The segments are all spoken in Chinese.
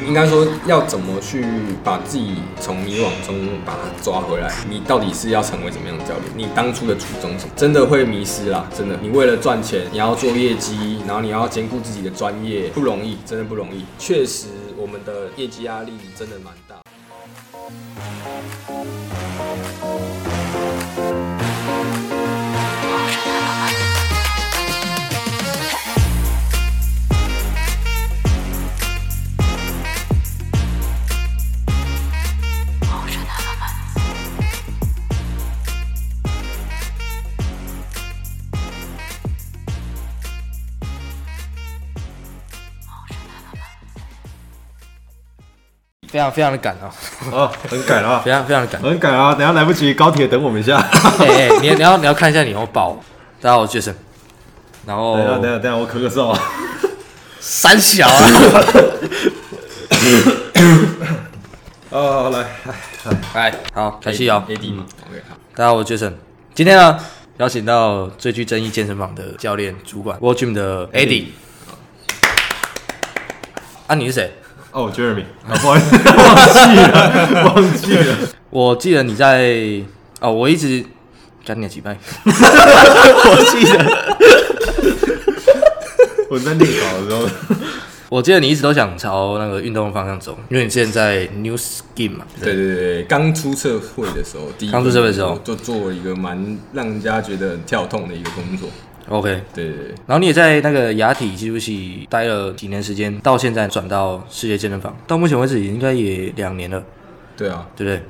应该说要怎么去把自己从迷惘中把它抓回来？你到底是要成为什么样的教练？你当初的初衷是？真的会迷失啦，真的。你为了赚钱，你要做业绩，然后你要兼顾自己的专业，不容易，真的不容易。确实，我们的业绩压力真的蛮非常非常的赶哦，哦，很赶啊，非常非常的赶。很赶啊！等下来不及，高铁等我们一下。哎哎，你你要你要看一下你有报。大家好，我是 Jason。然后等下，等下，等下，我咳个嗽啊。三小啊。哦，来，来，好，开戏哦。AD 嘛，OK 好。大家好，我是 Jason。今天呢，邀请到最具争议健身房的教练主管 w o r Gym 的 Eddie。啊，你是谁？哦，Jeremy，啊，不好意思，忘记了，忘记了。我记得你在哦，我一直讲你的几拜，我记得，我在练稿的时候，我记得你一直都想朝那个运动的方向走，因为你之前在 New Skin 嘛，对对？对，刚出社会的时候，第一刚出社会的时候。就做了一个蛮让人家觉得很跳痛的一个工作。，OK。对对对，然后你也在那个雅体技术系待了几年时间，到现在转到世界健身房，到目前为止应该也两年了，对啊，对不对？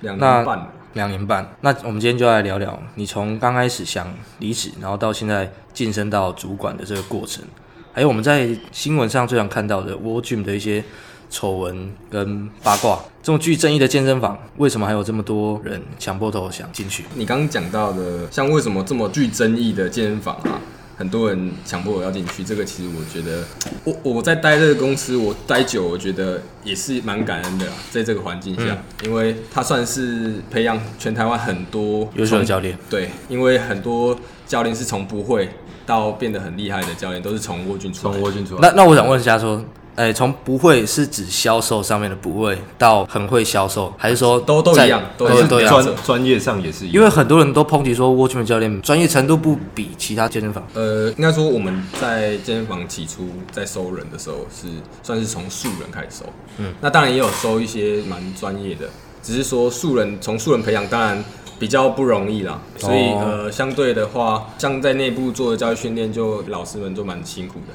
两年半。两年半。那我们今天就来聊聊你从刚开始想离职，然后到现在晋升到主管的这个过程，还有我们在新闻上最常看到的 w o r Gym 的一些丑闻跟八卦。这种具争议的健身房，为什么还有这么多人强迫头想进去？你刚刚讲到的，像为什么这么具争议的健身房啊，很多人强迫我要进去，这个其实我觉得，我我在待这个公司，我待久，我觉得也是蛮感恩的啦，在这个环境下，因为它算是培养全台湾很多优秀的教练，对，因为很多教练是从不会到变得很厉害的教练，都是从沃俊出来。从沃俊出来。那那我想问一下，说，哎，从不会是指销售上面的不会，到很会销售，还是说都都一样都都一样都一样？专专业上也是一样，因为很多人都抨击说，Watchman 教练专业程度不比其他健身房。呃，应该说我们在健身房起初在收人的时候是算是从素人开始收，嗯，那当然也有收一些蛮专业的，只是说素人从素人培养当然比较不容易啦，所以、哦呃相对的话，像在内部做的教育训练，就老师们就蛮辛苦的，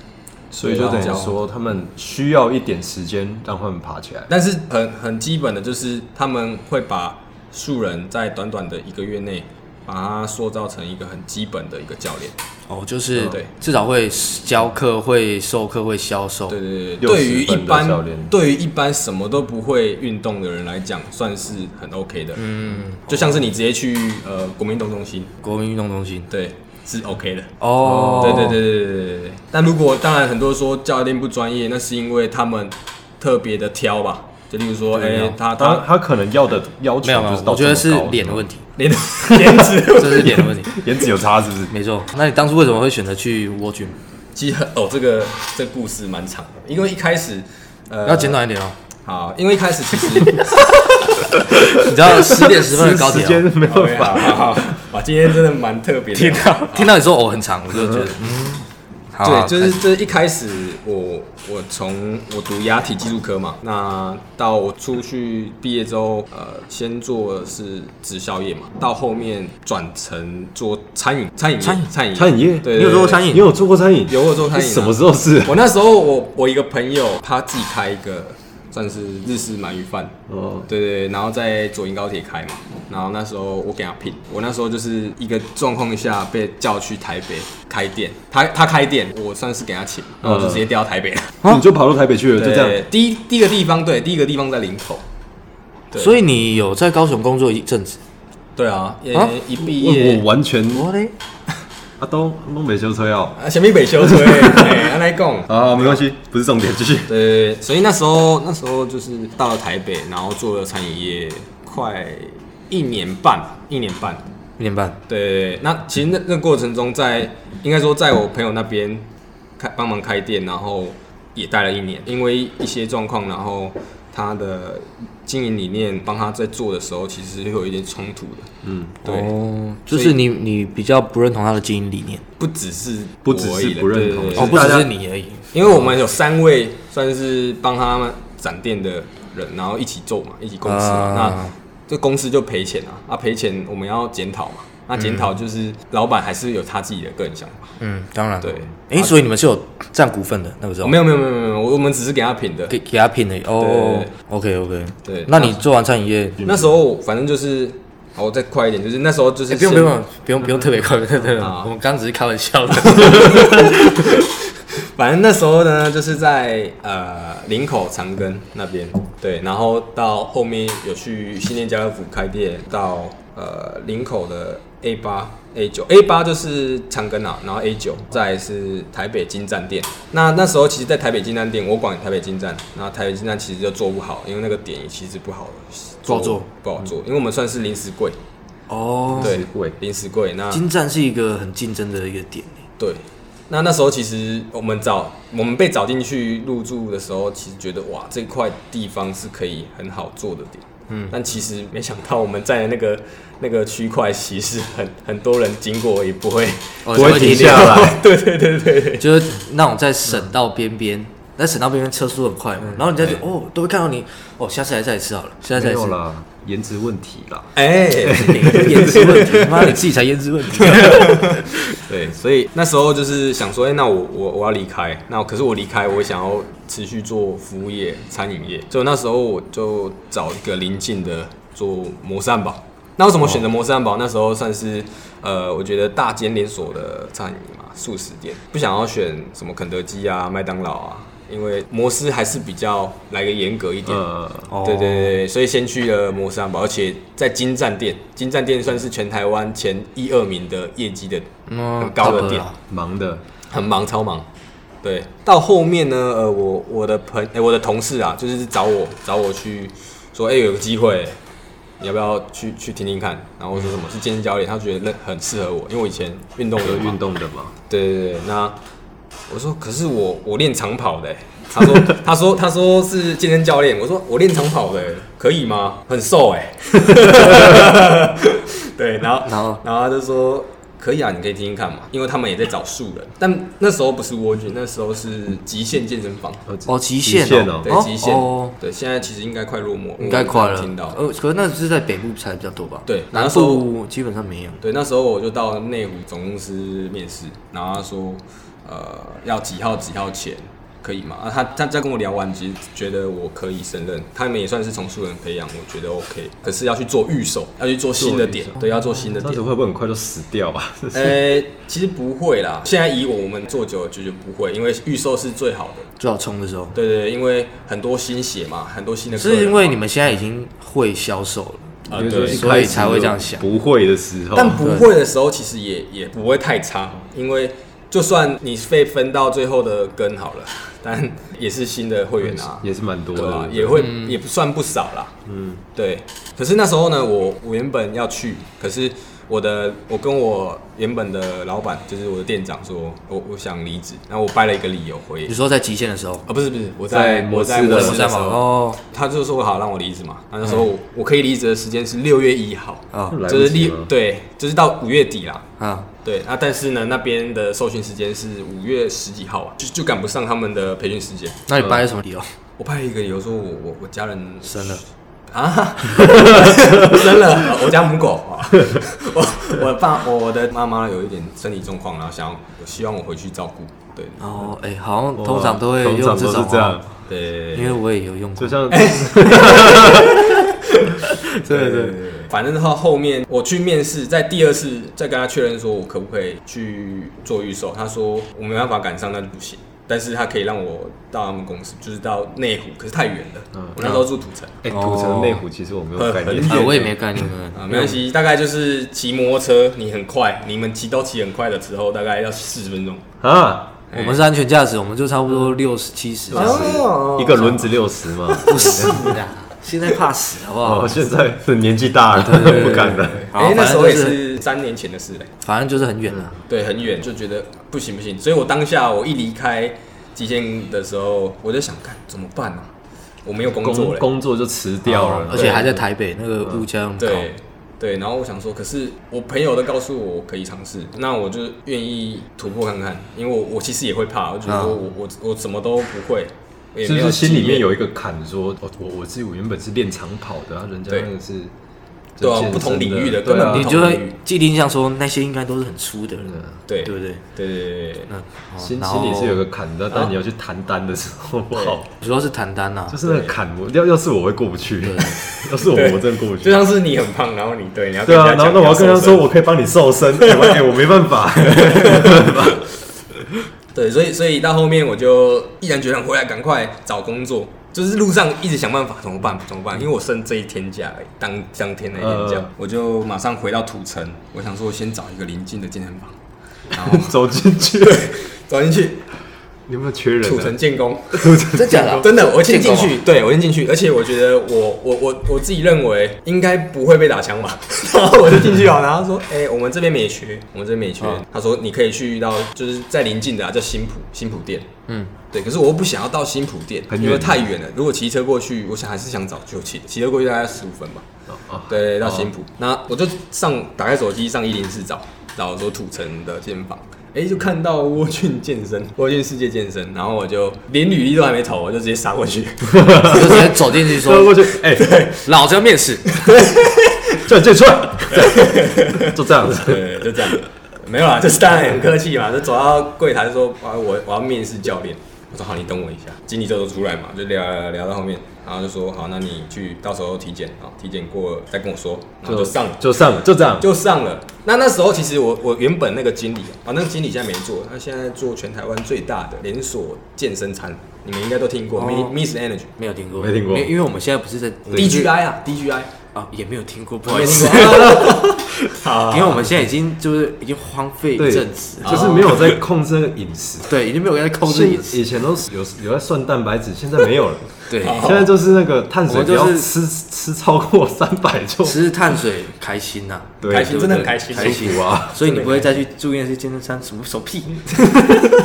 所以就等于说他们需要一点时间让他们爬起来。但是很很基本的就是他们会把素人在短短的一个月内。把他塑造成一个很基本的一个教练，哦，就是对至少会教课、会授课、会销售。对对对，对于一般对于一般什么都不会运动的人来讲，算是很 OK 的。嗯，就像是你直接去呃国民运动中心，国民运动中心。对，是 OK 的。哦，对对对对对对对。但如果当然很多说教练不专业，那是因为他们特别的挑吧，就例如说，哎，他他他可能要的要求没有没有，我觉得是脸的问题，脸 颜值这是脸的问题，颜值有差是不是？没错。那你当初为什么会选择去沃郡？其实哦，这个这故事蛮长的，因为一开始呃要简短一点哦，好，因为一开始其实 你知道十点十分的高铁没有吧？哇，今天真的蛮特别的。听到。听到你说哦很长，我就觉得嗯，好啊，对，就是这一开始我我从我读牙体技术科嘛，那到我出去毕业之后，呃，先做的是直销业嘛，到后面转成做餐饮餐饮业餐饮？餐饮餐饮业？对，你有做过餐饮？你有做过餐饮？有我做餐饮啊。什么时候是？我那时候我我一个朋友他自己开一个算是日式鳗鱼饭，哦，对对对，然后在左营高铁开嘛，然后那时候我给他聘，我那时候就是一个状况下被叫去台北开店，他他开店，我算是给他请，然后我就直接调到台北了。你就跑到台北去了，就对这样。第一第一个地方，对，第一个地方在林口。对所以你有在高雄工作一阵子？对啊，一毕业我，完全我嘞，啊都东北修车哦。啊，前面北修车，哎，来讲。啊，没关系，不是重点，继续。对，所以那时候那时候就是到了台北，然后做了餐饮业快一年半，一年半。一年半。对，那其实那那个过程中在，应该说在我朋友那边开帮忙开店，然后也待了一年，因为一些状况，然后他的经营理念帮他在做的时候，其实会有一点冲突的。嗯，对，哦，就是你你比较不认同他的经营理念，不只是不只是不认同哦，不只是你而已。因为我们有三位算是帮他们展店的人，然后一起做嘛，一起公司嘛。啊那这公司就赔钱啊，啊赔钱我们要检讨嘛。那检讨就是老板还是有他自己的个人想法。嗯，当然。对，哎，所以你们是有占股份的那个时候？没有没有没有没有，我我们只是给他评的。给给他品的哦。OK OK。对，那你做完餐饮业，那时候反正就是，好，我再快一点，就是那时候就是哎不用不用不用不用特别快，对对对，啊我们刚只是开玩笑的。反正那时候呢，就是在呃林口长庚那边，对，然后到后面有去新店家乐福开店，到呃林口的 A 八、A 九，A 八就是长庚啊，然后 A 九再是台北金站店。那那时候其实，在台北金站店，我管台北金站，然后台北金站其实就做不好，因为那个点其实不好不好做，不好做，因为我们算是临时柜，哦，对临时柜，那金站是一个很竞争的一个点。对，那那时候其实我们找我们被找进去入住的时候，其实觉得哇，这块地方是可以很好做的点。嗯，但其实没想到我们在那个那个区块，其实很很多人经过也不会，哦不会停下来。对对对对对，就是那种在省道边边，那省道边边车速很快嘛，然后人家就哦都会看到你，哦下次来再来吃好了，下次再来吃。没有啦，颜值问题啦。哎、颜值问题，妈你自己才颜值问题。对，所以那时候就是想说，哎、那我我我要离开，那可是我离开，我想要持续做服务业、餐饮业，所以那时候我就找一个邻近的做摩斯汉堡。那为什么选择摩斯汉堡？那时候算是呃，我觉得大间连锁的餐饮嘛，素食店，不想要选什么肯德基啊、麦当劳啊，因为摩斯还是比较来个严格一点。对对所以先去了摩斯汉堡，而且在金站店，金站店算是全台湾前一二名的业绩的嗯很高的店，忙的，很忙超忙。对，到后面呢，呃，我我的朋哎、我的同事啊，就是找我找我去说，哎、有个机会，你要不要去去听听看？然后我说什么是健身教练，他觉得那很适合我，因为我以前运动有有运动的嘛。对对对，那我说可是我我练长跑的欸，他说 他说他说是健身教练，我说我练长跑的欸，可以吗？很瘦哎，对，然后然后然后他就说可以啊，你可以听听看嘛，因为他们也在找素人，但那时候不是蜗居，那时候是极限健身房，哦极限哦。对极限。哦，对，现在其实应该快落寞，应该快了。听到。呃，可是那是在北部才比较多吧？对南那时候部基本上没有。对，那时候我就到内湖总公司面试，然后他说，呃，要几号几号前可以吗？啊，他他在跟我聊完，其实觉得我可以胜任，他们也算是从素人培养，我觉得 OK。可是要去做预售，要去做新的点对，要做新的点。会不会很快就死掉啊？呃，其实不会啦，现在以我们做久了就觉得不会，因为预售是最好的。最好冲的时候，对对对，因为很多新血嘛，很多新的。是因为你们现在已经会销售了，啊，对所以才会这样想不会的时候，但不会的时候，其实也也不会太差，因为就算你被分到最后的根好了，但也是新的会员啊，也是蛮多的，也会、也不算不少啦。嗯，对，可是那时候呢，我我原本要去，可是我的我跟我原本的老板，就是我的店长说，我我想离职，然后我掰了一个理由回你，说在极限的时候，啊不是不是，我在在摩斯我在摩的摩三宝斯的时候，哦他就说好让我离职嘛，他就说我我可以离职的时间是六月一号，啊来就是六对，就是到五月底啦。啊，对啊，但是呢，那边的受训时间是五月十几号啊，就就赶不上他们的培训时间。那你掰了什么理由？我掰一个理由说我我我家人生了，啊，生了，我家母狗啊，我我爸我的妈妈有一点身体状况，然后想要我希望我回去照顾，对。哦，哎，好像通常都会用这种都是这样。哦，对，因为我也有用过。就。像对对对，反正他后面我去面试，在第二次再跟他确认说我可不可以去做预售，他说我没办法赶上，那就不行。但是他可以让我到他们公司，就是到内湖，可是太远了。嗯。我那时候住土城，哎，土城内湖其实我没有概念。很，啊，我也没概念。啊，没关系，大概就是骑摩托车，你很快，你们骑都骑很快的时候，大概要四十分钟。啊，我们是安全驾驶，我们就差不多六十七十。一个轮子六十嘛。不是的，现在怕死好不好？哦，？现在是年纪大了，不敢了。好哎、那时候也是是三年前的事嘞，反正就是很远了。对，很远，就觉得不行不行，所以我当下我一离开极限的时候，我就想，看怎么办呢、我没有工作工嘞，工作就辞掉了，而且还在台北，那个物价高。对对，然后我想说，可是我朋友都告诉我我可以尝试，那我就愿意突破看看，因为我我其实也会怕，我觉得啊。我、我我什么都不会，也就没有是心里面有一个坎，说哦，我我自己我原本是练长跑的，然后人家那个是对啊不同领域的对啊根本你就会既定印象说那些应该都是很粗的人，对对。不对？对对对对。那哦心心里是有个坎的，但你要去谈单的时候不好，主要是谈单呐，就是那个坎，我要要是我会过不去，要是我我真的过不去。就像是你很胖，然后你对你要对啊，然后那我要跟他说，我可以帮你瘦身，哎我哎我没办法，对，所以所以到后面我就毅然决然回来，赶快找工作。就是路上一直想办法，怎么办？怎么办？因为我剩这一天假，当当天那一天假，呃我就马上回到土城。我想说，我先找一个临近的健身房，然后 走进去，走进去你有没有缺人土城啊？建工。真假的？真的，我先进建去，对我先进去，而且我觉得我我我我自己认为应该不会被打枪吧，然 后我就进去了，然后他说，哎、我们这边没缺，我们这边没缺，嗯他说你可以去到就是在邻近的、啊、叫新浦新浦店，嗯，对，可是我又不想要到新浦店，因为太远了，如果骑车过去，我想还是想找就骑，骑车过去大概十五分吧，哦对，到新浦，那我就上打开手机上一零四找，找说土城的健身房。哎、就看到沃俊健身，沃俊世界健身，然后我就连履历都还没投，我就直接杀过去。就直接走进去说，走过去，哎，老子要面试。叫你自己出来，对 就这样子。对，就这样。没有啦，就是当然很客气嘛，就走到柜台就说啊，我我要面试教练。我说好，你等我一下。经理这时候出来嘛，就聊聊聊到后面，然后就说好，那你去到时候体检啊，体检过了再跟我说，然后就上了。就上了，就这样。就上了。那那时候其实我我原本那个经理啊，那个经理现在没做，他现在做全台湾最大的连锁健身餐，你们应该都听过、哦 m i s s Energy。没有听过，没听过因为我们现在不是在 DGI 啊，DGI，啊，也没有听过，不好意思。好，因为我们现在已经就是已经荒废一对阵子，就是没有在控制那个饮食。对，已经没有在控制饮食，以前都是有有在算蛋白质，现在没有了。对，现在就是那个碳水不要我就是吃吃超过三百就吃碳水开心呐，对开心真的很对开心。开心。舒服啊所以你不会再去住院去健身餐什么手屁，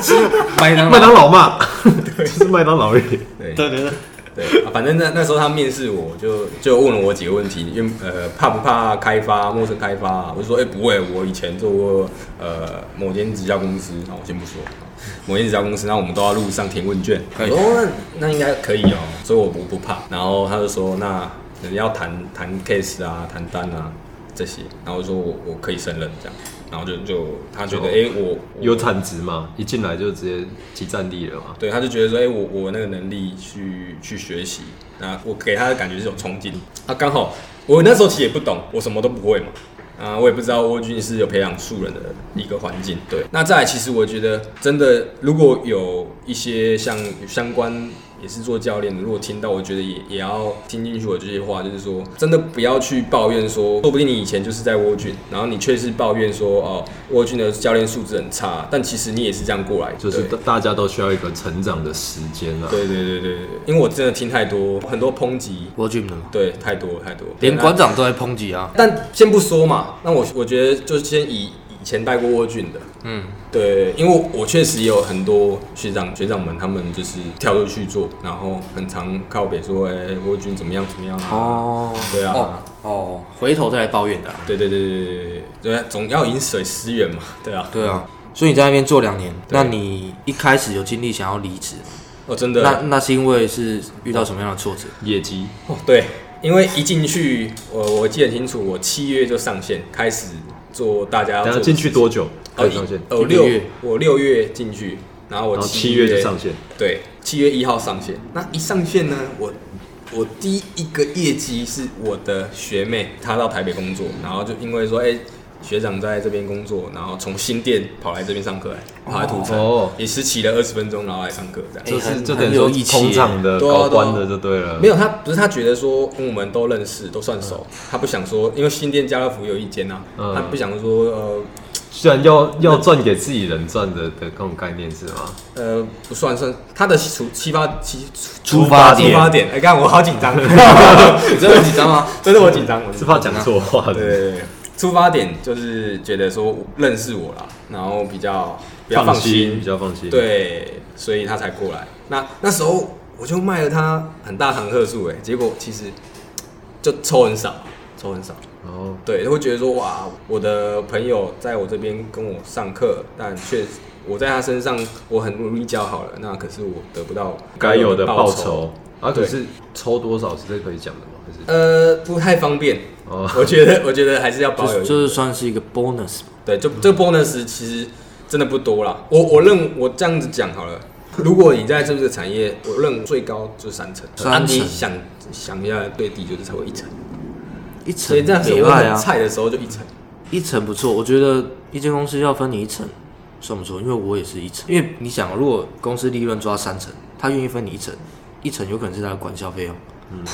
吃麦当麦，当劳嘛，就是麦当劳而已。对对对对，反正那那时候他面试我就就问了我几个问题，因为呃怕不怕开发陌生开发、啊我就说哎、不会，我以前做过呃某间直销公司，啊我先不说，某间直销公司，那我们都要路上填问卷，我说哦那那应该可以哦、所以我不不怕，然后他就说那你要谈谈 case 啊，谈单啊这些，然后我说我我可以胜任这样，然后就就他觉得哎、我我有产值嘛，一进来就直接集战力了嘛。对，他就觉得说，哎、我我那个能力去去学习，那我给他的感觉是有冲劲。啊，刚好我那时候其实也不懂，我什么都不会嘛。啊，我也不知道蜗军是有培养素人的一个环境。对，那再来，其实我觉得真的，如果有一些像相关也是做教练的，如果听到，我觉得也也要听进去我这些话，就是说，真的不要去抱怨说，说不定你以前就是在蜗军，然后你却是抱怨说，哦，蜗军的教练素质很差，但其实你也是这样过来，就是大大家都需要一个成长的时间啊。对对对对对，因为我真的听太多很多抨击，我 gym 的嘛，对，太多太多，连馆长都在抨击啊，但先不说嘛，那我我觉得就先以以前带过沃俊的，嗯，对，因为我我确实也有很多学长学长们，他们就是跳出去做，然后很常靠北说，哎、沃俊怎么样怎么样啊，哦，对啊。哦哦，回头再来抱怨的啊，对对对对对对对，总要饮水思源嘛，对啊，对啊，所以你在那边做两年，那你一开始有经历想要离职吗，哦真的，那那是因为是遇到什么样的挫折？业绩哦，对，因为一进去，我我记得清楚，我七月就上线，开始做大家要进去多久哦一上线？哦六月，我六月进去，然后我七月就上线。对，七月一号上线。那一上线呢，我我第一个业绩是我的学妹，她到台北工作，然后就因为说，哎、学长在这边工作，然后从新店跑来这边上课来，跑来土城，哦也是骑了二十分钟，然后来上课这样。就是很就等于说很有义气工厂的对啊高官的就对了。没有，他不是他觉得说跟我们都认识，都算熟，他不想说，因为新店家乐福有一间呐、嗯他不想说呃虽然要要赚给自己人赚的的那种概念是吗？呃不算算他的出启发起出发点出发点，哎，刚我好紧张，你真的很紧张吗？真的我紧张，我紧张是怕讲错话的。对对对，出发点就是觉得说认识我啦，然后比较比较放心比，较放心。，对，所以他才过来。那那时候我就卖了他很大堂客数，哎，结果其实就抽很少，抽很少。然后对，会觉得说哇，我的朋友在我这边跟我上课，但却我在他身上我很努力教好了，那可是我得不到该有的报报酬。啊，可是抽多少是这可以讲的吗？呃，不太方便。哦，我觉得，我觉得还是要保有。就是算是一个 bonus。对，就这个 bonus 其实真的不多啦。我我认我这样子讲好了，如果你在这个产业，我认最高就是三成。三啊，你想想一下，最低就是才会一层。一所以层这样子啊，菜的时候就一层。一层不错。我觉得一间公司要分你一层算不错，因为我也是一层。因为你想，如果公司利润抓三层，他愿意分你一层，一层有可能是他的管销费用，嗯。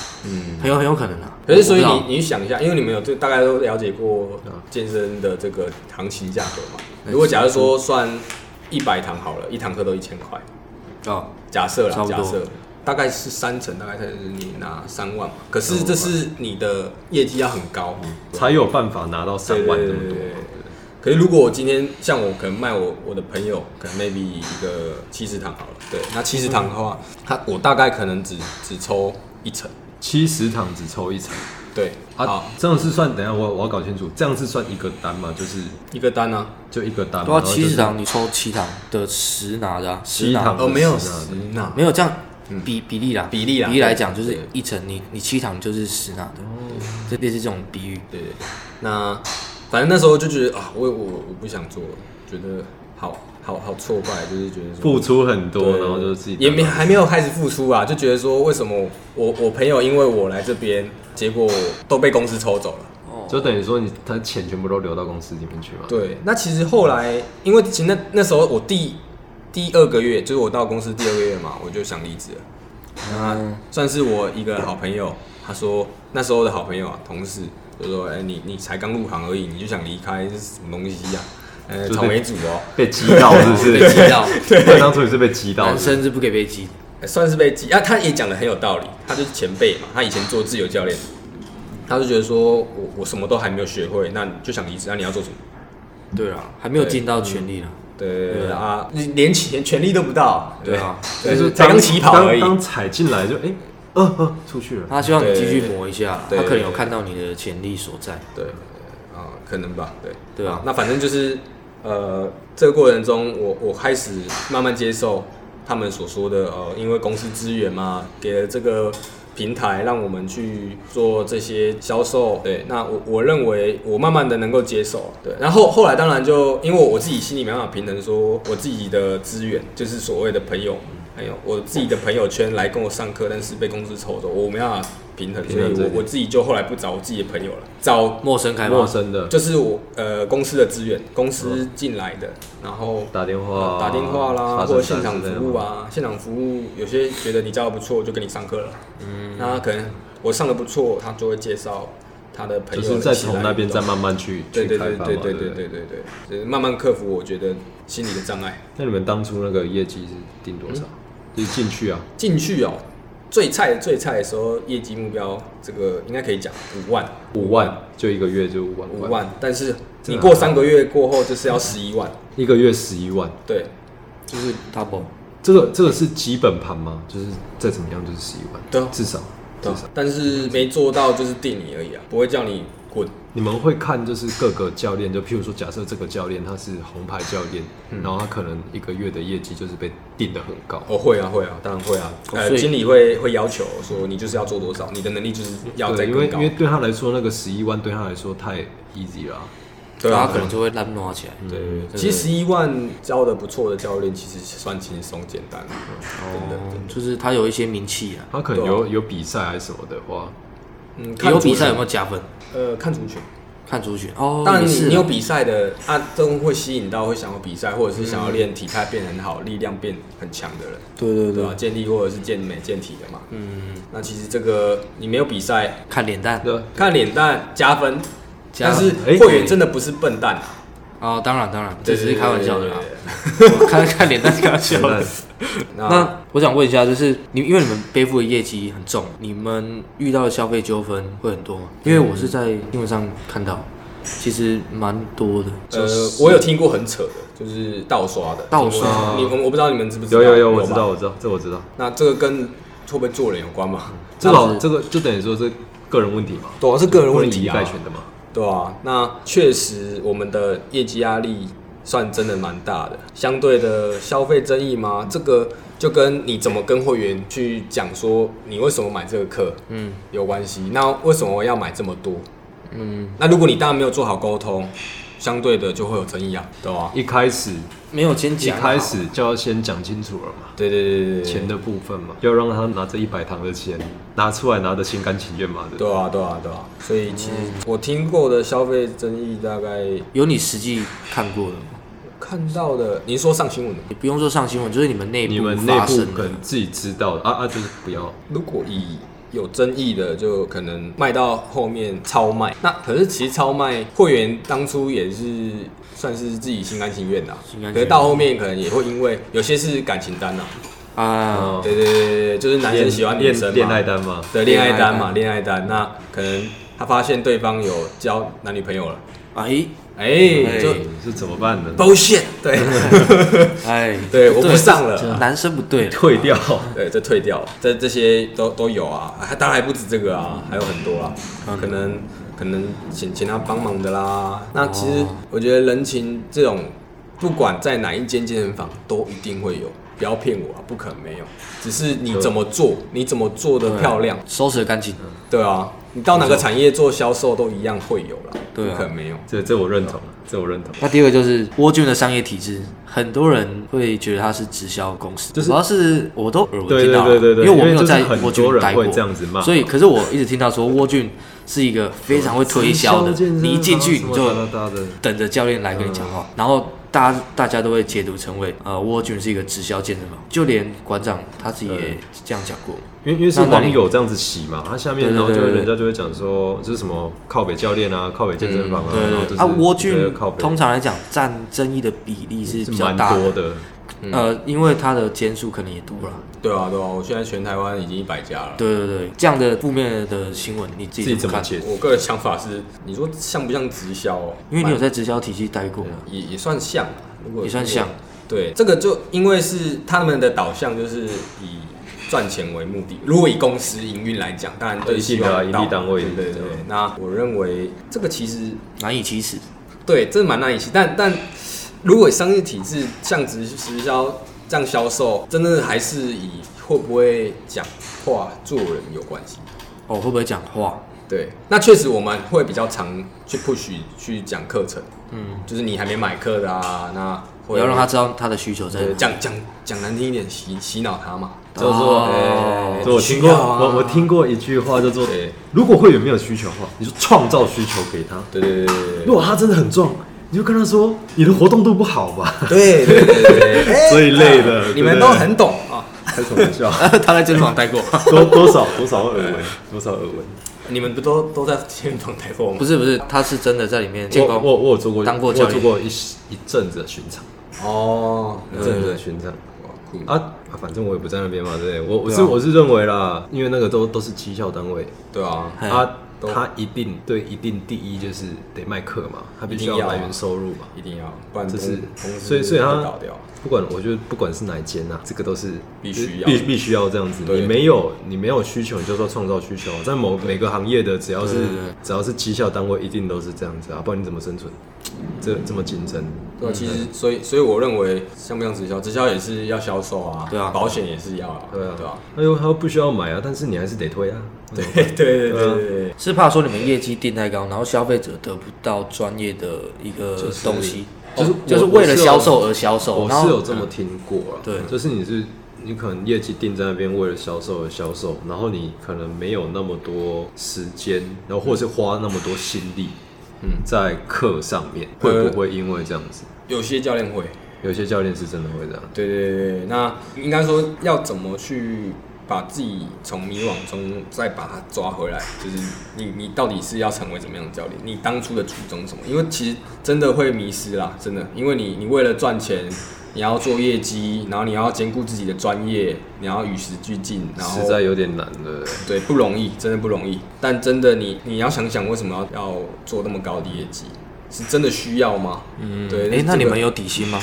很有很有可能啊。可是，所以你你想一下，因为你们有这大概都了解过健身的这个行情价格嘛？如果假如说算一百堂好了，一堂课都一千块，哦，假设啦，假设大概是三成，大概才是你拿三万嘛。可是这是你的业绩要很高，才有办法拿到三万这么多。可是如果我今天像我可能卖我我的朋友，可能 maybe 一个七十堂好了，对，那七十堂的话，他我大概可能只只抽一层，七十堂只抽一层。对，啊，这样是算？等一下我我要搞清楚，这样是算一个单嘛？就是一个单啊，就一个单吗？对七十堂你抽七堂的十拿的、啊，十堂哦，没有十拿没有这样比比例啦，比例啦。比例来讲就是对。一层你你七堂就是十拿的，哦。这类似这种比喻。对对对，那反正那时候就觉得啊，我我我不想做了，觉得好好好挫败，就是觉得说付出很多，然后就是自己也没还没有开始付出啊，就觉得说为什么我我朋友因为我来这边，结果都被公司抽走了。就等于说你他钱全部都流到公司里面去嘛。对，那其实后来因为其实那那时候我第第二个月，就是我到公司第二个月嘛，我就想离职了。那算是我一个好朋友，他说那时候的好朋友啊，同事就说：“哎、你你才刚入行而已，你就想离开，这是什么东西呀、呃，就是草莓组哦、被激到是不是？被激到，对，当初也是被激到的男。生是不给被激算是被激啊，他也讲的很有道理，他就是前辈嘛，他以前做自由教练，他就觉得说我我什么都还没有学会，那你就想离职，那你要做什么？对啊，还没有尽到全力呢。对对啊啊，你连钱权力都不到，对啊，对，就是才刚起跑而已。当当踩进来就哎，呃呃，出去了。他希望你继续磨一下，他可能有看到你的潜力所在。对，啊，可能吧，对对啊那反正就是，呃，这个过程中，我我开始慢慢接受他们所说的，呃，因为公司资源嘛，给了这个平台让我们去做这些销售。对，那我我认为我慢慢的能够接受。对，然后后来当然就因为我自己心里没办法平衡，说我自己的资源就是所谓的朋友。还有我自己的朋友圈来跟我上课，但是被公司抽走，我没办法平衡，所以我我自己就后来不找我自己的朋友了，找陌生开发，陌生的就是我呃公司的资源，公司进来的，然后打电话呃打电话啦，发或者现场服务啊，现场服务有些觉得你教的不错，就跟你上课了。嗯，那可能我上的不错，他就会介绍他的朋友，就是再从那边再慢慢去对对。对对对对对对对，就是慢慢克服我觉得心理的障碍。那你们当初那个业绩是定多少？就是进去啊，进去哦，最菜最菜的时候，业绩目标这个应该可以讲五万，五万就一个月就五万块，五万，但是你过三个月过后就是要十一万，一个月十一万。对，就是 double。这个这个是基本盘吗？就是再怎么样就是十一万，对啊至少至对少。但是没做到就是定你而已啊，不会叫你滚。你们会看就是各个教练，就譬如说，假设这个教练他是红牌教练，嗯然后他可能一个月的业绩就是被定的很高，哦，会啊，会啊，当然会啊。呃，哦所以经理会会要求说，你就是要做多少，你的能力就是要再对，因为更高因为。对他来说，那个十一万对他来说太 easy 了啊、对啊，他可能就会烂挪起来。对对对。其实十一万教的不错的教练，其实算轻松简单，真的。哦，就是他有一些名气啊，他可能有有比赛还是什么的话，嗯，有看比赛有没？有加分？呃，看族群。看族群哦，当然你，你有比赛的啊，都会吸引到会想要比赛，或者是想要练体态变很好、力量变很强的人，对对对吧？健力或者是健美、健体的嘛。嗯，那其实这个你没有比赛，看脸蛋对啊，看脸蛋加分，加但是哎会员真的不是笨蛋啊，哦，当然当然，这只是开玩笑的啦对。对对 看看脸蛋是开玩笑的。那那我想问一下，就是你因为你们背负的业绩很重，你们遇到的消费纠纷会很多吗？因为我是在新闻上看到，其实蛮多的。呃，我有听过很扯的，就是盗刷的。盗刷你我我不知道你们知不知道？有有有，我知道我知道，这我知道。那这个跟会不会做人有关吗？这个这个就等于说是个人问题嘛，对啊，是个人问题啊不能以概。全的嘛。对啊，那确实我们的业绩压力算真的蛮大的。相对的消费争议吗？这个就跟你怎么跟会员去讲说你为什么买这个课，嗯有关系。那为什么要买这么多？嗯，那如果你当然没有做好沟通，相对的就会有争议啊，对吧？一开始没有先一讲啊，开始就要先讲清楚了嘛，对对对对对，钱的部分嘛，要让他拿这一百堂的钱拿出来，拿的心甘情愿嘛，对不对？对啊对啊对啊。所以其实我听过的消费争议大概有你实际看过的吗？看到的，您说上新闻的吗？你不用说上新闻，就是你们内部你们内部可能自己知道的啊啊，就是不要如果以有争议的，就可能卖到后面超卖。那可是其实超卖会员当初也是算是自己心甘情愿的可是到后面可能也会因为有些是感情单呐、啊，对对对对对，就是男生喜欢女生嘛，恋恋爱单嘛，对恋爱单嘛，恋恋爱单。那可能他发现对方有交男女朋友了，哎哎、哎就是怎么办呢？bullshit，对。哎，对，我不上了。男生不对，退掉，对，这退掉，这这些都都有啊，还当然还不止这个啊，还有很多啊，嗯。可能可能请请他帮忙的啦。那其实哦我觉得人情这种，不管在哪一间健身房都一定会有，不要骗我啊，不可能没有，只是你怎么做，你怎么做的漂亮，收拾的干净，对啊，你到哪个产业做销售都一样会有啦，对啊不可能没有。这这我认同，这我认同。那第二个就是蜗菌的商业体制，很多人会觉得它是直销公司，就是主要是我都耳闻对听到了，对对对对因为我没有因为在就是很蜗菌多人待过会这样子骂所以可是我一直听到说蜗菌是一个非常会推销的，你一进去你就，等着教练来跟你讲话，然后大家大家都会解读成为呃沃君是一个直销健身房，就连馆长他自己也这样讲过。因为因为是网友这样子洗嘛，他下面然后就人家就会讲说，就是什么靠北教练啊，靠北健身房啊，对啊，蜗这菌个靠北。通常来讲占争议的比例是是比较大蛮呃，因为它的间数可能也多了。对啊，对啊，我现在全台湾已经一百家了。对对对，这样的负面的新闻你自自己己怎么看？怎么解？我个人想法是，你说像不像直销哦？因为你有在直销体系待过，也也算像啊，如果也算像。对，这个就因为是他们的导向就是以赚钱为目的。如果以公司营运来讲，当然对希望到盈利单位对对对。那我认为这个其实难以启齿。对，这蛮难以期，但但如果商业体制像直直销这样销售，真的还是以会不会讲话做人有关系。哦，会不会讲话？对，那确实我们会比较常去 push 去讲课程，嗯，就是你还没买课的啊，那我要让他知道他的需求在。讲讲讲难听一点，洗洗脑他嘛，就是说哎我听过，我我听过一句话叫做，如果会员没有需求的话，你就创造需求给他。对对对对如果他真的很壮，你就跟他说你的活动度不好吧，对对对对对，哎这一类的啊你们都很懂啊，开什么玩笑？他 在健身房待过。多多少多少耳闻，多少耳闻。你们不都都在健身房待过吗？不是不是，他是真的在里面。我我我有做过，我当过教练有做过一一阵子的巡场，哦，一阵子的巡场。哇酷啊，反正我也不在那边嘛，对不对？我我是我是认为啦，因为那个都都是绩效单位，对啊，嘿他一定对一定第一就是得卖课嘛，他必须要来源收入嘛。一定要，不然这是所以所以他会倒掉。不管我觉得不管是哪一间呐、这个都是必须要必必须要这样子。对你没有你没有需求，你就说创造需求。在某每个行业的，只要是只要是绩效单位，一定都是这样子啊，不然你怎么生存？这这么竞争，对啊，其实所以所以我认为像不像直销，直销也是要销售啊，对啊保险也是要啊，对啊，对啊，那又他不需要买啊，但是你还是得推啊。对对对对对对，是怕说你们业绩定太高，然后消费者得不到专业的一个就是东西，就是哦就是为了销售而销售。我是有这么听过了，对就是你是你可能业绩定在那边，为了销售而销售，然后你可能没有那么多时间，然后或者是花那么多心力，嗯在课上面，呃会不会因为这样子？有些教练会，有些教练是真的会这样，对对对对，那应该说要怎么去把自己从迷惘中再把它抓回来，就是你你到底是要成为怎么样的教练？你当初的初衷什么？因为其实真的会迷失啦，真的，因为你你为了赚钱，你要做业绩，然后你要兼顾自己的专业，你要与时俱进，然后实在有点难了。对不容易，真的不容易。但真的你你要想想，为什么要要做那么高的业绩？是真的需要吗？嗯，对。哎、那你们有底薪吗？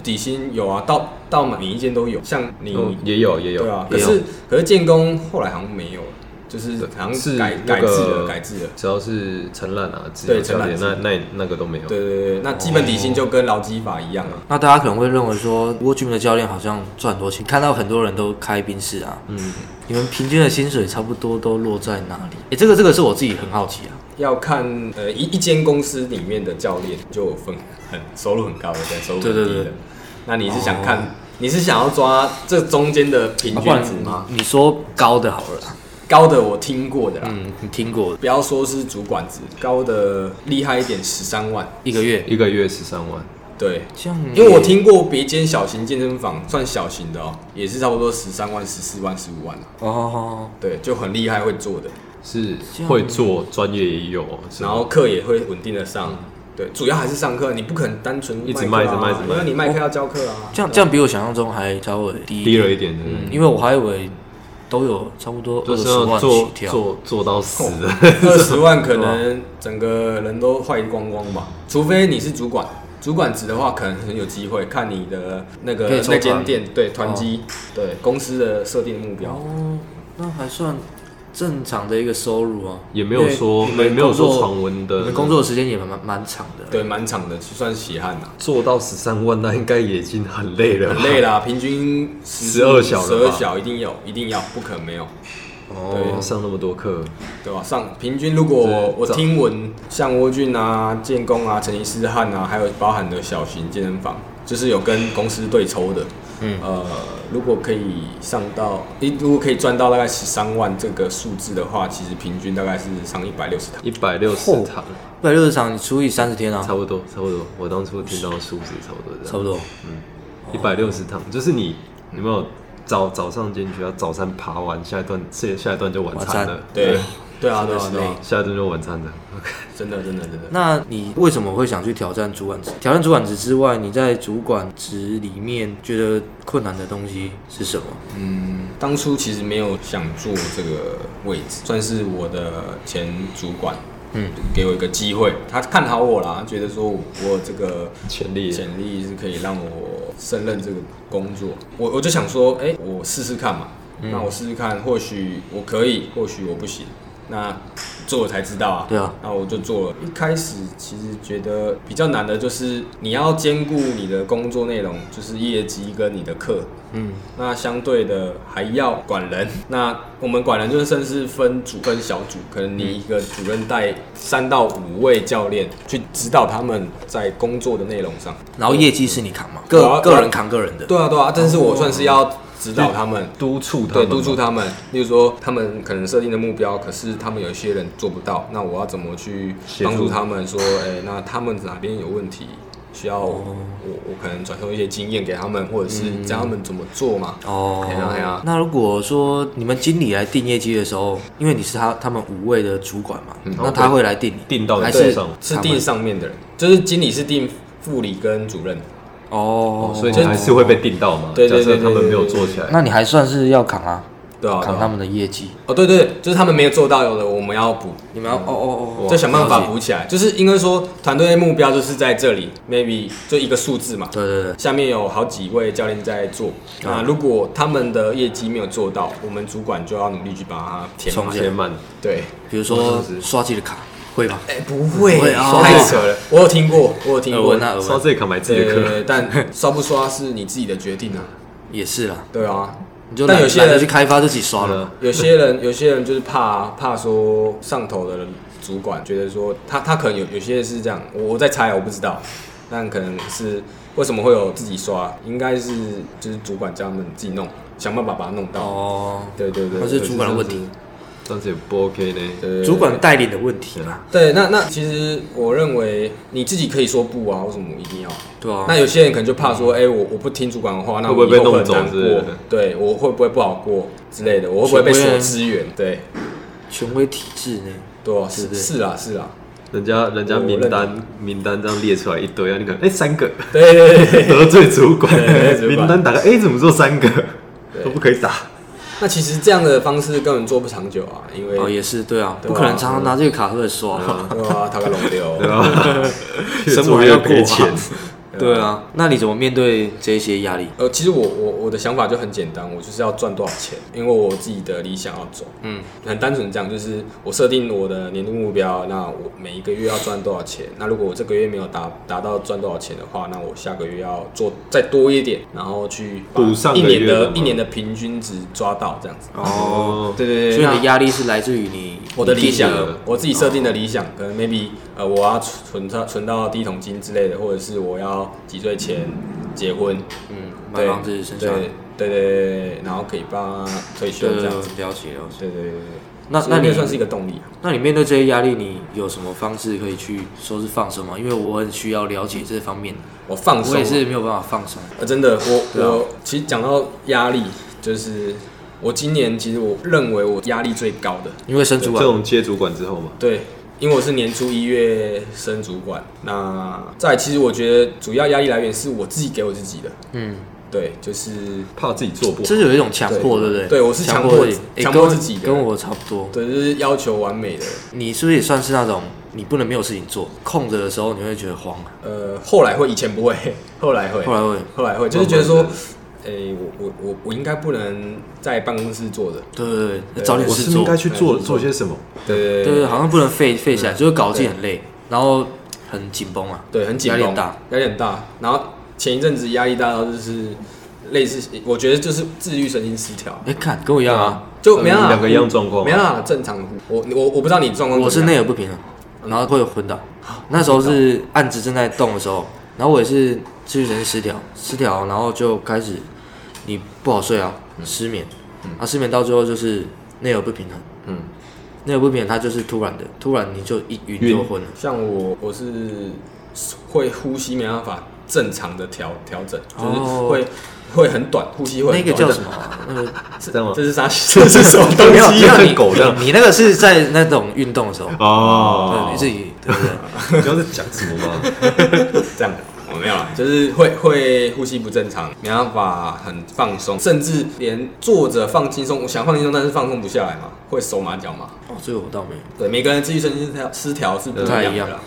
底薪有啊，到到每一间都有，像你、嗯，也有也有，对啊，可是可是建工后来好像没有了，就是好像是改改制了，改制了。只要是承揽啊，自对由教练，承揽那那那个都没有。对对对，那基本底薪就跟劳基法一样啊。那大家可能会认为说 w o r Gym 的教练好像赚很多钱，看到很多人都开宾士啊，嗯，你们平均的薪水差不多都落在哪里？哎、这个这个是我自己很好奇啊。要看呃一一间公司里面的教练就有分很收入很高的跟收入很低的。对对对那你是想看，哦你是想要抓这中间的平均值吗？你你说高的好了啦，高的我听过的啦，嗯，你听过。的不要说是主管子，高的厉害一点十三万。一个月，一个月十三万，对，这样因为我听过别间小型健身房，算小型的哦，也是差不多十三万、十四万、十五万。啊哦，对，就很厉害会做的，是这样会做，专业也有，是。然后课也会稳定的上。对，主要还是上课，你不可能单纯一直卖课啊卖一直卖一直卖。因为你卖课要教课啊。这样这样比我想象中还稍微低低了一点的，嗯，因为我还以为都有差不多就是二十万起做跳，做做到死的。二十万可能整个人都坏光光吧，除非你是主管。主管职的话，可能很有机会，看你的那个可以抽那间团店对团积，对公司的设定目标。哦，那还算正常的一个收入啊，也没有说没没有说传闻的你们工作的时间也蛮蛮蛮长的，对，蛮长的，算稀罕呐，做到十三万，那应该也已经很累了，很累。啦。平均十二小十二小一定有，一定要，不可能没有，哦，上那么多课，对吧？上平均如果我听闻，像沃俊啊、建工啊、成吉思汗啊，还有包含的小型健身房，就是有跟公司对抽的。嗯。呃，如果可以上到，一如果可以赚到大概十三万这个数字的话，其实平均大概是上一百六十堂。一百六十嚯堂，一百六十场你除以三十天啊，差不多差不多。我当初听到的数字差不多这样，差不多。嗯。一百六十堂，就是你有没有早早上进去，要早餐爬完，下一段下下一段就晚餐晚了，对，对啊，对啊，对啊，下一段就晚餐了。真的，真的，真的。那你为什么会想去挑战主管职？挑战主管职之外，你在主管职里面觉得困难的东西是什么？嗯，当初其实没有想做这个位置，算是我的前主管，嗯，给我一个机会，他看好我啦，觉得说我有这个潜力潜力是可以让我胜任这个工作，我我就想说，哎、我试试看嘛，那我试试看，或许我可以，或许我不行，那做了才知道啊。对啊，那我就做了。一开始其实觉得比较难的就是你要兼顾你的工作内容，就是业绩跟你的课。嗯，那相对的还要管人。那我们管人就是甚至分组分小组，可能你一个主任带三到五位教练去指导他们在工作的内容上。然后业绩是你扛嘛，个个人扛个人的。对啊，对啊，但是我算是要指导他们。督促他们对，们，督促他们。例如说，他们可能设定的目标，可是他们有一些人做不到，那我要怎么去帮助他们？说，哎、那他们哪边有问题，需要我、哦我可能转授一些经验给他们，或者是教他们怎么做嘛。哦哎呀哎呀那如果说你们经理来定业绩的时候，因为你是他他们五位的主管嘛，嗯那他会来定你，定到还是是定上面的人，就是经理是定副理跟主任。哦哦，所以你还是会被定到嘛？对对对假设他们没有做起来，那你还算是要扛啊，对啊，扛他们的业绩。哦，对对对，就是他们没有做到有的，我们要补。你们要哦哦哦，再想办法补起来，就是因为说团队的目标就是在这里，maybe 就一个数字嘛，对对对，下面有好几位教练在做，那如果他们的业绩没有做到，我们主管就要努力去把它填满。冲线填满，对，比如说刷自己的卡，会吗？哎、不会不会哦太扯了。我有听过，我有听过耳闻。啊耳闻，刷这卡买自己的课，但刷不刷是你自己的决定啊。也是啦，对啊，你就但有些人去开发自己刷了。有些人有些人就是怕怕说上头的主管觉得说他他可能有有些是这样，我我在猜我不知道，但可能是为什么会有自己刷，应该是就是主管叫他们自己弄，想办法把它弄到。哦，对对对，那是主管的问题，但是也不 OK 呢。主管带领的问题啦。对，那那其实我认为你自己可以说不啊，为什么一定要？对啊，那有些人可能就怕说，哎、我我不听主管的话，那会不会被弄走很难之类的过？对我会不会不好过之类的？我会不会被锁资源？对，权威体制呢？对啊，是是啊是啊，人家人家名单名单这样列出来一堆啊，你可能哎、三个对对对对。得罪主管对得罪主，管名单打开哎、怎么做三个都不可以打？那其实这样的方式根本做不长久啊，因为哦，也是对啊，不可能常常拿这个卡出来刷。对啊，他个龙流，对 吧？生活还要过钱，对啊，那你怎么面对这些压力？呃，其实我我我的想法就很简单，我就是要赚多少钱，因为我自己的理想要走，嗯，很单纯这样，就是我设定我的年度目标，那我每一个月要赚多少钱，那如果我这个月没有达达到赚多少钱的话，那我下个月要做再多一点，然后去补上一年的一年的平均值抓到这样子。哦，对对对，所以你的压力是来自于你我的理想我自己设定的理想，可能 maybe 呃，我要存到存到第一桶金之类的，或者是我要几岁前结婚，嗯，买对房子生小对孩，对对对对，然后可以帮他退休这样子，了解了解。对对对对。那那你所以算是一个动力啊。那你面对这些压力，你有什么方式可以去说是放松吗？因为我很需要了解这方面，我放松啊，我也是没有办法放松。呃，真的，我、啊我其实讲到压力，就是我今年其实我认为我压力最高的，因为升主管这管，种接主管之后嘛，对，因为我是年初一月升主管，那再来其实我觉得主要压力来源是我自己给我自己的，嗯，对，就是怕自己做不好这。是有一种强迫，对不对？对我是强迫强迫自己的跟我差不多。对，就是要求完美的。你是不是也算是那种你不能没有事情做，空着的时候你会觉得慌，呃，后来会，以前不会，后来会，后来会，后来会，就是觉得说哎、我我我我应该不能在办公室坐着，对对对，找点事做我是不是应，该去做做些什么？对对对对，好像不能废废起来，就是搞得自己很累，然后很紧绷啊。对，很紧绷，压力很大，压力很大。然后前一阵子压力大到就是类似，我觉得就是自律神经失调，哎，看跟我一样啊，就没办法，两个一样状况没办法正常呼。我我我不知道你状况我是内耳不平衡，然后会有昏倒。那时候是案子正在动的时候，然后我也是自律神经失调，失调，然后就开始你不好睡啊，失眠，啊失眠到最后就是内耳不平衡，嗯，内耳不平衡它就是突然的，突然你就一晕晕。就昏了。像我我是会呼吸没办法正常的调调整，就是哦会、会很短，呼吸会那很短。个叫什么、啊？那个这样吗这是啥？这是什么东，西？没有像你狗这样。你你那个是在那种运动的时候，哦。对，你自己对不对？你知道在讲什么吗？这样，我没有啦，就是会会呼吸不正常，没办法，很放松，甚至连坐着放轻松，我想放轻松，但是放松不下来嘛，会手麻脚麻。哦，这个我倒没有。对，每个人自己身心失调失调是不太一样的。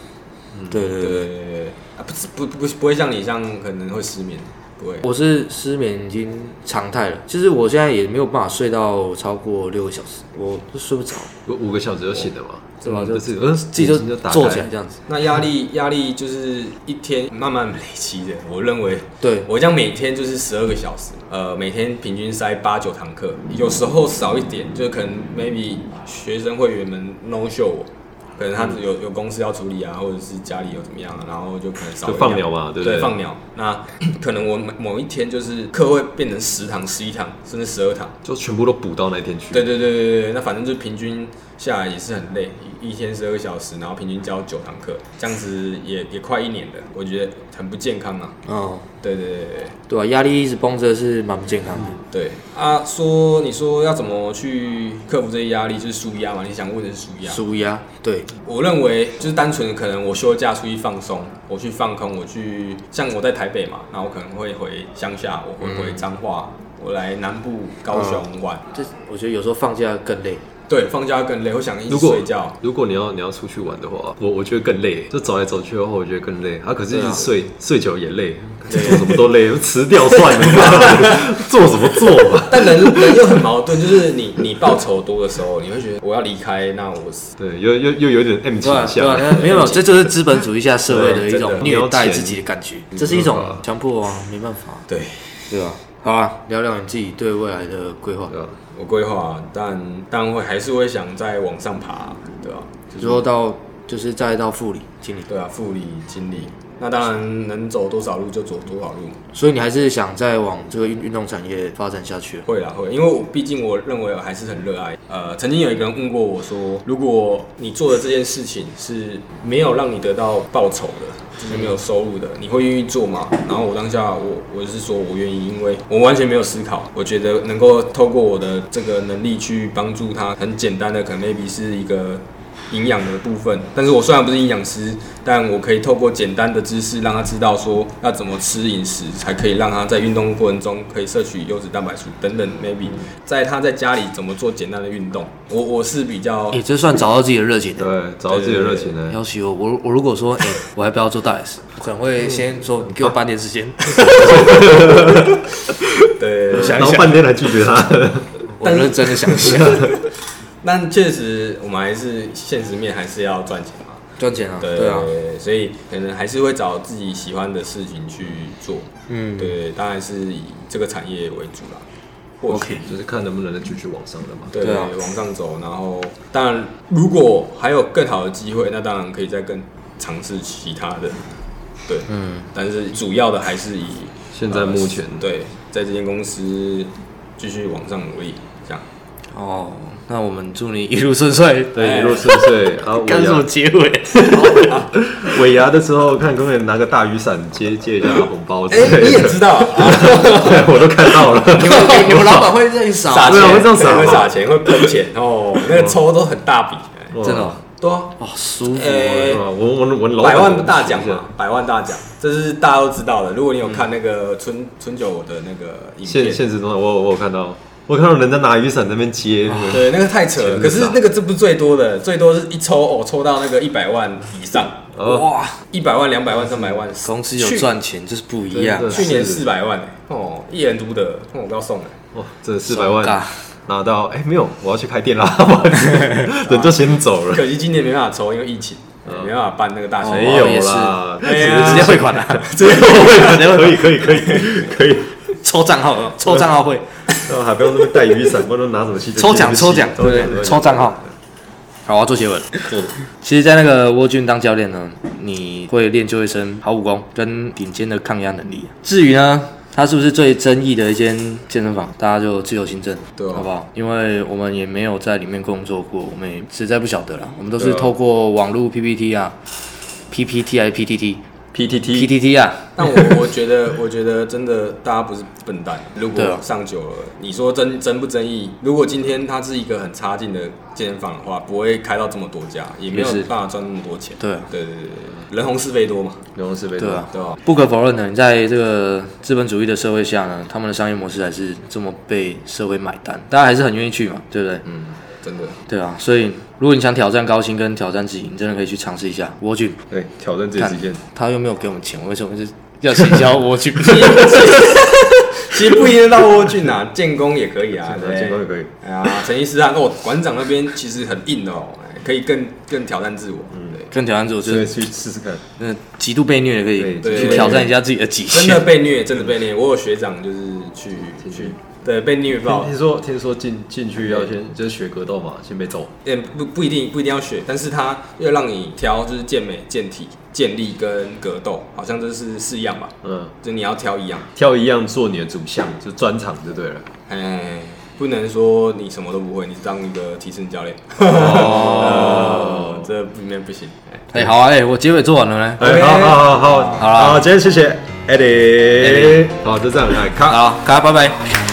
嗯，对对对对对，不是不不不会像你这样可能会失眠。不会。我是失眠已经常态了，其实我现在也没有办法睡到超过六个小时，我都睡不着，有五个小时就醒了嘛，是吧？就就是呃自己就坐起来这样子。那压力压力就是一天慢慢累积的，我认为对，我这样每天就是十二个小时，呃，每天平均塞八九堂课，有时候少一点，就可能 maybe 学生会员们 no show 我，可能他有有公司要处理啊，或者是家里有怎么样啊，然后就可能少就放鸟嘛，对不对，对？放鸟。那 可能我某某一天就是课会变成十堂、十一堂，甚至十二堂。就全部都补到那天去。对对对对对，那反正就平均下来也是很累，一一天十二个小时，然后平均教九堂课，这样子也也快一年了，我觉得很不健康啊。哦，对对对对对啊，压力一直绷着是蛮不健康的。对啊，说你说要怎么去克服这些压力，就是舒压嘛？你想问的是舒压。舒压，对，我认为就是单纯可能我休假出去放松，我去放空，我去像我在台北嘛，那我可能会回乡下，我会回彰化，我来南部高雄玩。这我觉得有时候放假更累。对，放假更累，我想一直如果睡觉。如果你要你要出去玩的话，我我觉得更累，就走来走去的话，我觉得更累。啊，可是一直睡、睡久也累，做什么都累，辞掉算了，做什么做吧。但人人又很矛盾，就是你你报酬多的时候，你会觉得我要离开，那我死。对，又又又有点 M 倾对啊，啊，没有没有，这就是资本主义下社会的一种虐待自己的感觉，这是一种强迫啊，没办法，对。对吧？好啊，聊聊你自己对未来的规划，对啊，我规划，但但会还是会想再往上爬，对吧、之后到就是再到副理经理，对啊，副理、经理，那当然能走多少路就走多少路。所以你还是想再往这个运运动产业发展下去。会啦会，因为我毕竟我认为我还是很热爱。呃，曾经有一个人问过我说，如果你做的这件事情是没有让你得到报酬的，就是没有收入的，你会愿意做吗？然后我当下我我是说我愿意，因为我完全没有思考，我觉得能够透过我的这个能力去帮助他，很简单的，可能 maybe 是一个营养的部分。但是我虽然不是营养师，但我可以透过简单的知识让他知道说要怎么吃饮食，才可以让他在运动过程中可以摄取优质蛋白素等等。maybe 在他在家里怎么做简单的运动，我我是比较也、这算找到自己的热情的。对，找到自己的热情呢。要求我，我我如果说，哎、我还不要做大 S，我可能会先说，你给我半天时间，对。想一想，然后半天来拒绝他，我认真的想一下，但确实，我们还是现实面还是要赚钱嘛。赚钱啊，对对啊，所以可能还是会找自己喜欢的事情去做。嗯，对，当然是以这个产业为主啦。或许 OK 就是看能不能继续往上的嘛。对对啊往上走，然后当然如果还有更好的机会，那当然可以再更尝试其他的。对，嗯，但是主要的还是以现在目前呃对，在这间公司继续往上努力，这样。哦，那我们祝你一路顺遂。对，一路顺遂。啊，尾干什么牙结尾？尾牙的时候，看可不可以拿个大雨伞接接一下红包之哎、类的。你也知道，啊 对，我都看到了。你们你们老板会这样撒钱会这样撒吗会撒钱，会喷钱哦，那个抽都很大笔，哎真的哦对啊，哦，舒服哎欸。哇我我我老百板万大奖嘛，百万大奖，这是大家都知道的。如果你有看那个春春酒的那个影现片，现实中的，我有我有看到，我看到人在拿雨伞在那边接。对，那个太扯了。可是那个这不是最多的，最多是一抽哦，抽到那个一百万以上，哦，哇，一百万、两百万、三百万，公司有去赚钱就是不一样。的去年四百万哎哦，一人独得，我不要送哎。哇，这四百万拿到，哎，没有，我要去开店啦，人就先走了。可惜今年没办法抽，因为疫情，嗯没办法办那个大型。哦没有也是啦，直接汇款了，直接汇款可以可以可以可以，抽账号，抽账号会，还不用那么带雨伞，不然拿什么去抽奖抽奖，对不对？抽账号。好，我要做结尾了。其实，在那个沃俊当教练呢，你会练就一身好武功跟顶尖的抗压能力。至于呢，它是不是最争议的一间健身房，大家就自由行政，对啊好不好？因为我们也没有在里面工作过，我们也实在不晓得啦。我们都是透过网络 PPT 啊，PPT 还是 PTT。PTT PTT 啊，但我 我觉得，我觉得真的大家不是笨蛋。如果上久了，你说争争不争议？如果今天它是一个很差劲的健身房的话，不会开到这么多家，也没有办法赚那么多钱。对啊对对对对，人红是非多嘛，人红是非对啊，对吧？不可否认的，你在这个资本主义的社会下呢，他们的商业模式还是这么被社会买单，大家还是很愿意去嘛，对不对？嗯，真的。对啊，所以如果你想挑战高薪跟挑战自己，你真的可以去尝试一下蜗苣。对挑战自己看极限。他又没有给我们钱，为什么是 要请教蜗苣？其实不一定到蜗苣啊，建工也可以啊，对建工也可以。哎呀，陈医师啊，我，馆长那边其实很硬哦，哎可以更更挑战自我。嗯，对。更挑战自我就是去试试看。嗯极度被虐也可以对去挑战一下自己的极限真的。被虐，真的被虐。我有学长就是去去，对，被虐爆听。听说听说进进去要先就是学格斗嘛，先被揍。也不不一定不一定要学，但是他要让你挑就是健美、健体、健力跟格斗，好像这是四样吧，嗯，就你要挑一样，挑一样做你的主项，就专场就对了。哎，不能说你什么都不会，你当一个体身教练，哦呃，这里面不行，哎，哎，好啊，哎，我结尾做完了呢。哎好好好好好啦好，今天谢谢 Eddie，好，就这样，来，卡。好，大家拜拜。